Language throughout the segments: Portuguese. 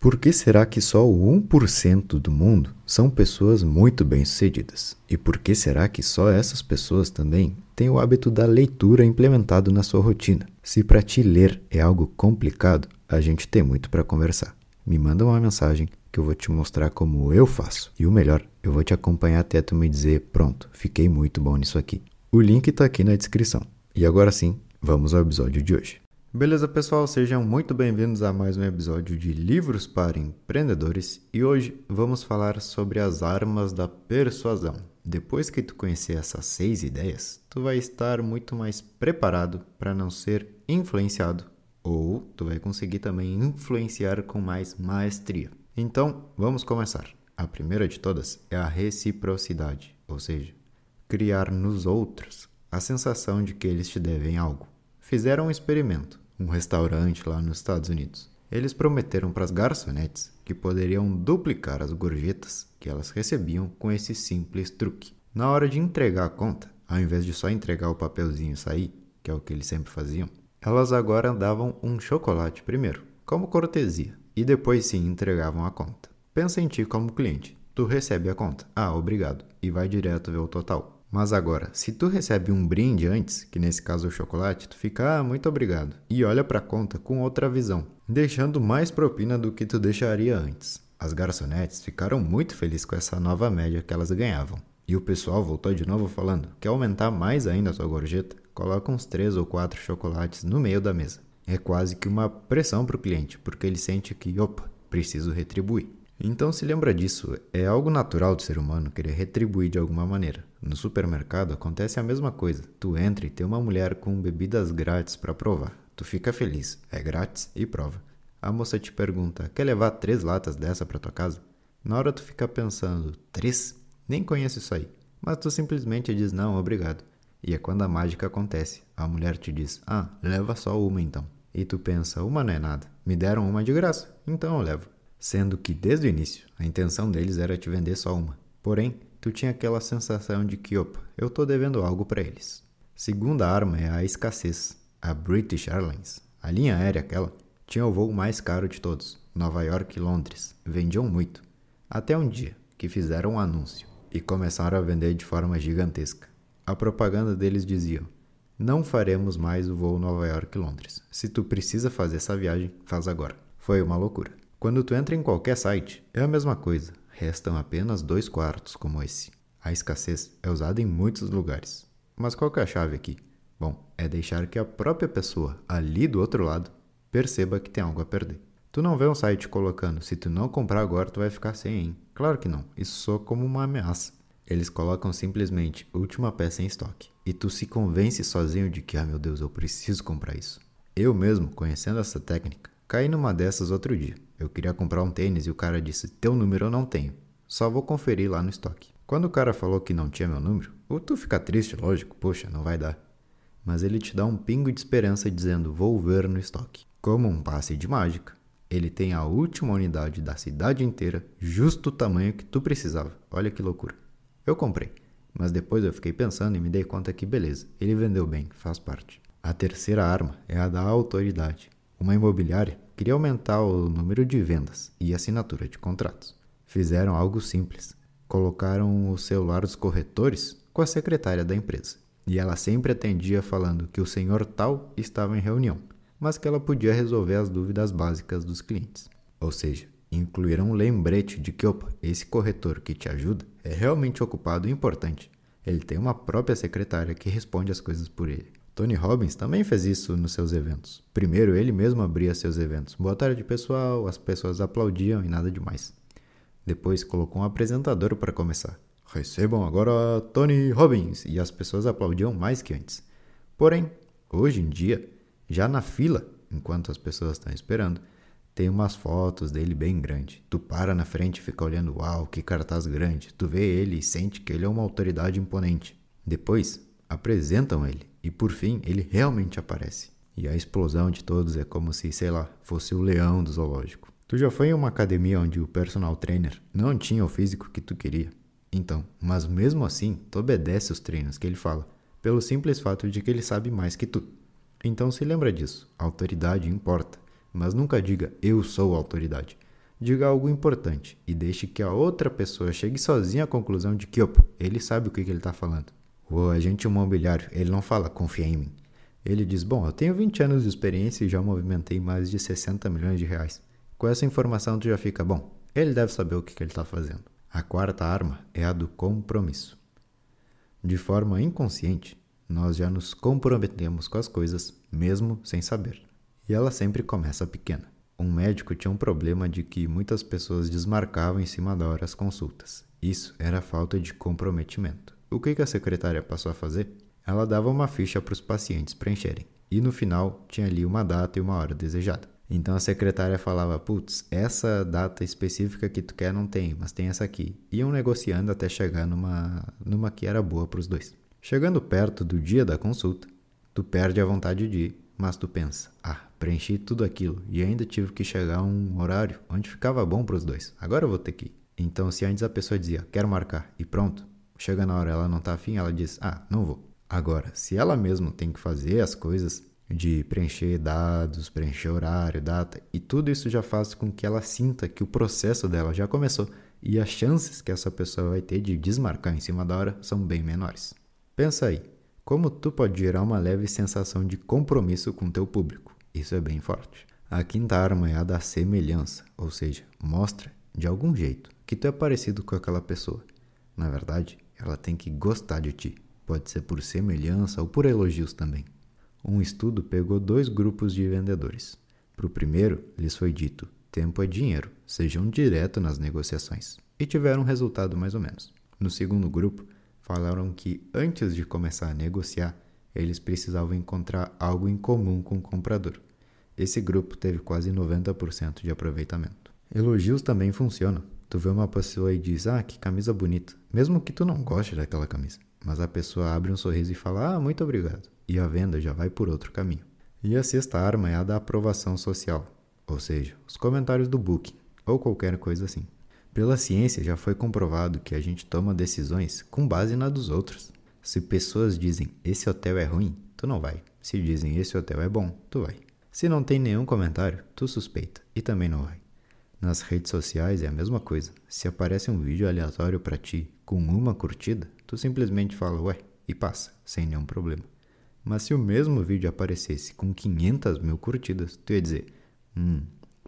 Por que será que só o 1% do mundo são pessoas muito bem-sucedidas? E por que será que só essas pessoas também têm o hábito da leitura implementado na sua rotina? Se para ti ler é algo complicado, a gente tem muito para conversar. Me manda uma mensagem que eu vou te mostrar como eu faço. E o melhor, eu vou te acompanhar até tu me dizer: pronto, fiquei muito bom nisso aqui. O link está aqui na descrição. E agora sim, vamos ao episódio de hoje. Beleza, pessoal? Sejam muito bem-vindos a mais um episódio de Livros para Empreendedores e hoje vamos falar sobre as armas da persuasão. Depois que tu conhecer essas seis ideias, tu vai estar muito mais preparado para não ser influenciado ou tu vai conseguir também influenciar com mais maestria. Então, vamos começar. A primeira de todas é a reciprocidade, ou seja, criar nos outros a sensação de que eles te devem algo fizeram um experimento, um restaurante lá nos Estados Unidos. Eles prometeram para as garçonetes que poderiam duplicar as gorjetas que elas recebiam com esse simples truque. Na hora de entregar a conta, ao invés de só entregar o papelzinho e sair, que é o que eles sempre faziam, elas agora davam um chocolate primeiro, como cortesia, e depois sim entregavam a conta. Pensa em ti como cliente. Tu recebe a conta. Ah, obrigado. E vai direto ver o total. Mas agora, se tu recebe um brinde antes, que nesse caso é o chocolate, tu fica, ah, muito obrigado, e olha para a conta com outra visão, deixando mais propina do que tu deixaria antes. As garçonetes ficaram muito felizes com essa nova média que elas ganhavam. E o pessoal voltou de novo falando: quer aumentar mais ainda a tua gorjeta? Coloca uns três ou quatro chocolates no meio da mesa. É quase que uma pressão para o cliente, porque ele sente que, opa, preciso retribuir. Então se lembra disso, é algo natural do ser humano querer retribuir de alguma maneira. No supermercado acontece a mesma coisa. Tu entra e tem uma mulher com bebidas grátis para provar. Tu fica feliz, é grátis e prova. A moça te pergunta: quer levar três latas dessa para tua casa? Na hora tu fica pensando: três? Nem conheço isso aí. Mas tu simplesmente diz: não, obrigado. E é quando a mágica acontece. A mulher te diz: ah, leva só uma então. E tu pensa: uma não é nada. Me deram uma de graça, então eu levo sendo que desde o início a intenção deles era te vender só uma. Porém, tu tinha aquela sensação de que, opa, eu tô devendo algo para eles. Segunda arma é a escassez. A British Airlines, a linha aérea aquela, tinha o voo mais caro de todos, Nova York e Londres. Vendiam muito. Até um dia que fizeram um anúncio e começaram a vender de forma gigantesca. A propaganda deles dizia: Não faremos mais o voo Nova York e Londres. Se tu precisa fazer essa viagem, faz agora. Foi uma loucura. Quando tu entra em qualquer site, é a mesma coisa. Restam apenas dois quartos como esse. A escassez é usada em muitos lugares. Mas qual é a chave aqui? Bom, é deixar que a própria pessoa, ali do outro lado, perceba que tem algo a perder. Tu não vê um site colocando, se tu não comprar agora, tu vai ficar sem, hein? Claro que não. Isso soa como uma ameaça. Eles colocam simplesmente última peça em estoque. E tu se convence sozinho de que, ah meu Deus, eu preciso comprar isso. Eu mesmo, conhecendo essa técnica, caí numa dessas outro dia. Eu queria comprar um tênis e o cara disse: Teu número eu não tenho. Só vou conferir lá no estoque. Quando o cara falou que não tinha meu número, ou tu fica triste, lógico, poxa, não vai dar. Mas ele te dá um pingo de esperança dizendo: Vou ver no estoque. Como um passe de mágica, ele tem a última unidade da cidade inteira, justo o tamanho que tu precisava. Olha que loucura. Eu comprei, mas depois eu fiquei pensando e me dei conta que beleza, ele vendeu bem, faz parte. A terceira arma é a da autoridade. Uma imobiliária queria aumentar o número de vendas e assinatura de contratos. Fizeram algo simples. Colocaram o celular dos corretores com a secretária da empresa. E ela sempre atendia falando que o senhor tal estava em reunião, mas que ela podia resolver as dúvidas básicas dos clientes. Ou seja, incluíram um lembrete de que, opa, esse corretor que te ajuda é realmente ocupado e importante. Ele tem uma própria secretária que responde as coisas por ele. Tony Robbins também fez isso nos seus eventos. Primeiro, ele mesmo abria seus eventos. Boa tarde, pessoal. As pessoas aplaudiam e nada demais. Depois, colocou um apresentador para começar. Recebam agora Tony Robbins. E as pessoas aplaudiam mais que antes. Porém, hoje em dia, já na fila, enquanto as pessoas estão esperando, tem umas fotos dele bem grande. Tu para na frente e fica olhando, uau, que cartaz grande. Tu vê ele e sente que ele é uma autoridade imponente. Depois, apresentam ele e por fim, ele realmente aparece. E a explosão de todos é como se, sei lá, fosse o leão do zoológico. Tu já foi em uma academia onde o personal trainer não tinha o físico que tu queria? Então, mas mesmo assim, tu obedece os treinos que ele fala, pelo simples fato de que ele sabe mais que tu. Então se lembra disso, autoridade importa, mas nunca diga eu sou autoridade. Diga algo importante e deixe que a outra pessoa chegue sozinha à conclusão de que, opa, ele sabe o que, que ele está falando. O agente imobiliário, ele não fala, confia em mim. Ele diz, bom, eu tenho 20 anos de experiência e já movimentei mais de 60 milhões de reais. Com essa informação tu já fica, bom, ele deve saber o que, que ele está fazendo. A quarta arma é a do compromisso. De forma inconsciente, nós já nos comprometemos com as coisas, mesmo sem saber. E ela sempre começa pequena. Um médico tinha um problema de que muitas pessoas desmarcavam em cima da hora as consultas. Isso era falta de comprometimento. O que a secretária passou a fazer? Ela dava uma ficha para os pacientes preencherem. E no final tinha ali uma data e uma hora desejada. Então a secretária falava: Putz, essa data específica que tu quer não tem, mas tem essa aqui. Iam negociando até chegar numa, numa que era boa para os dois. Chegando perto do dia da consulta, tu perde a vontade de ir, mas tu pensa: Ah, preenchi tudo aquilo e ainda tive que chegar a um horário onde ficava bom para os dois. Agora eu vou ter que ir. Então, se antes a pessoa dizia: Quero marcar e pronto, chega na hora ela não tá afim, ela diz: Ah, não vou. Agora, se ela mesma tem que fazer as coisas, de preencher dados, preencher horário, data, e tudo isso já faz com que ela sinta que o processo dela já começou e as chances que essa pessoa vai ter de desmarcar em cima da hora são bem menores. Pensa aí, como tu pode gerar uma leve sensação de compromisso com teu público? Isso é bem forte. A quinta arma é a da semelhança, ou seja, mostra de algum jeito que tu é parecido com aquela pessoa. Na verdade, ela tem que gostar de ti. Pode ser por semelhança ou por elogios também um estudo pegou dois grupos de vendedores. Para o primeiro, lhes foi dito: tempo é dinheiro, sejam direto nas negociações. E tiveram um resultado mais ou menos. No segundo grupo, falaram que antes de começar a negociar, eles precisavam encontrar algo em comum com o comprador. Esse grupo teve quase 90% de aproveitamento. Elogios também funcionam. Tu vê uma pessoa e diz: "Ah, que camisa bonita", mesmo que tu não goste daquela camisa, mas a pessoa abre um sorriso e fala: "Ah, muito obrigado" e a venda já vai por outro caminho. E a sexta arma é a da aprovação social, ou seja, os comentários do Booking ou qualquer coisa assim. Pela ciência já foi comprovado que a gente toma decisões com base na dos outros. Se pessoas dizem esse hotel é ruim, tu não vai. Se dizem esse hotel é bom, tu vai. Se não tem nenhum comentário, tu suspeita e também não vai. Nas redes sociais é a mesma coisa. Se aparece um vídeo aleatório para ti com uma curtida, tu simplesmente fala ué e passa, sem nenhum problema. Mas se o mesmo vídeo aparecesse com 500 mil curtidas, tu ia dizer: Hum,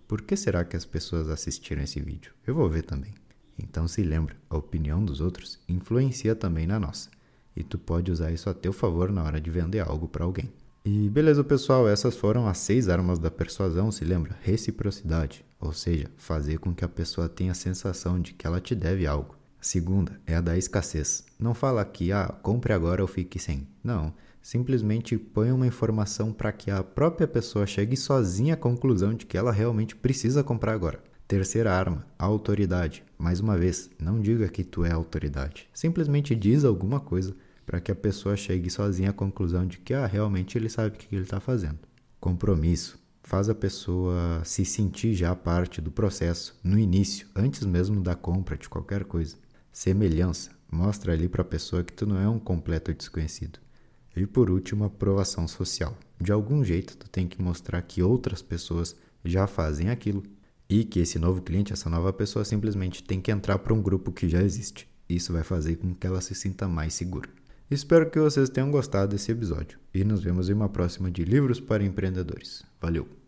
por que será que as pessoas assistiram esse vídeo? Eu vou ver também. Então se lembra, a opinião dos outros influencia também na nossa. E tu pode usar isso a teu favor na hora de vender algo para alguém. E beleza, pessoal, essas foram as seis armas da persuasão, se lembra? Reciprocidade, ou seja, fazer com que a pessoa tenha a sensação de que ela te deve algo. A segunda é a da escassez. Não fala que, ah, compre agora ou fique sem. Não. Simplesmente põe uma informação para que a própria pessoa chegue sozinha à conclusão de que ela realmente precisa comprar agora. Terceira arma, autoridade. Mais uma vez, não diga que tu é autoridade. Simplesmente diz alguma coisa para que a pessoa chegue sozinha à conclusão de que ah, realmente ele sabe o que ele está fazendo. Compromisso. Faz a pessoa se sentir já parte do processo no início, antes mesmo da compra de qualquer coisa. Semelhança. Mostra ali para a pessoa que tu não é um completo desconhecido. E por último, aprovação social. De algum jeito, tu tem que mostrar que outras pessoas já fazem aquilo e que esse novo cliente, essa nova pessoa simplesmente tem que entrar para um grupo que já existe. Isso vai fazer com que ela se sinta mais segura. Espero que vocês tenham gostado desse episódio e nos vemos em uma próxima de Livros para Empreendedores. Valeu!